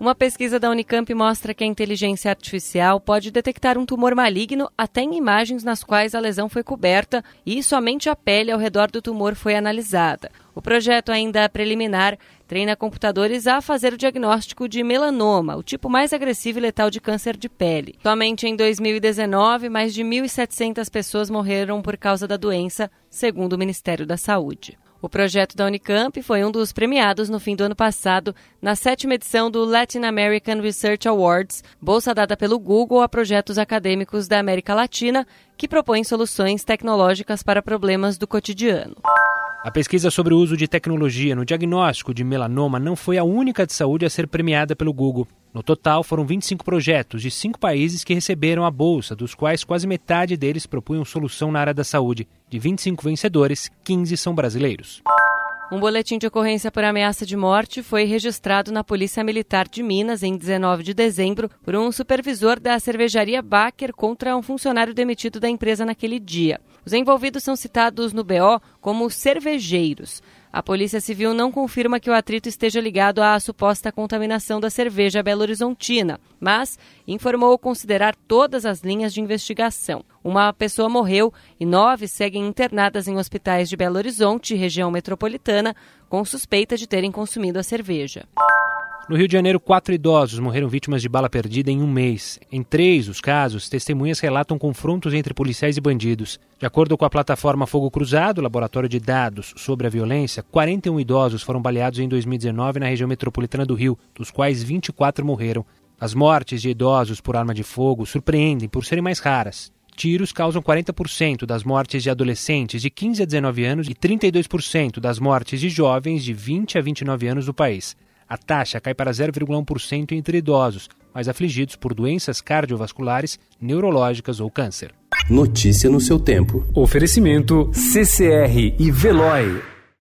Uma pesquisa da Unicamp mostra que a inteligência artificial pode detectar um tumor maligno até em imagens nas quais a lesão foi coberta e somente a pele ao redor do tumor foi analisada. O projeto, ainda preliminar, treina computadores a fazer o diagnóstico de melanoma, o tipo mais agressivo e letal de câncer de pele. Somente em 2019, mais de 1.700 pessoas morreram por causa da doença, segundo o Ministério da Saúde. O projeto da Unicamp foi um dos premiados no fim do ano passado na sétima edição do Latin American Research Awards, bolsa dada pelo Google a projetos acadêmicos da América Latina que propõem soluções tecnológicas para problemas do cotidiano. A pesquisa sobre o uso de tecnologia no diagnóstico de melanoma não foi a única de saúde a ser premiada pelo Google. No total, foram 25 projetos de cinco países que receberam a bolsa, dos quais quase metade deles propunham solução na área da saúde. De 25 vencedores, 15 são brasileiros. Um boletim de ocorrência por ameaça de morte foi registrado na Polícia Militar de Minas em 19 de dezembro por um supervisor da cervejaria Baker contra um funcionário demitido da empresa naquele dia. Os envolvidos são citados no BO como cervejeiros. A Polícia Civil não confirma que o atrito esteja ligado à suposta contaminação da cerveja Belo Horizontina, mas informou considerar todas as linhas de investigação. Uma pessoa morreu e nove seguem internadas em hospitais de Belo Horizonte, região metropolitana, com suspeita de terem consumido a cerveja. No Rio de Janeiro, quatro idosos morreram vítimas de bala perdida em um mês. Em três dos casos, testemunhas relatam confrontos entre policiais e bandidos. De acordo com a plataforma Fogo Cruzado, laboratório de dados sobre a violência, 41 idosos foram baleados em 2019 na região metropolitana do Rio, dos quais 24 morreram. As mortes de idosos por arma de fogo surpreendem por serem mais raras. Tiros causam 40% das mortes de adolescentes de 15 a 19 anos e 32% das mortes de jovens de 20 a 29 anos no país. A taxa cai para 0,1% entre idosos, mais afligidos por doenças cardiovasculares, neurológicas ou câncer. Notícia no seu tempo. Oferecimento CCR e Veloy.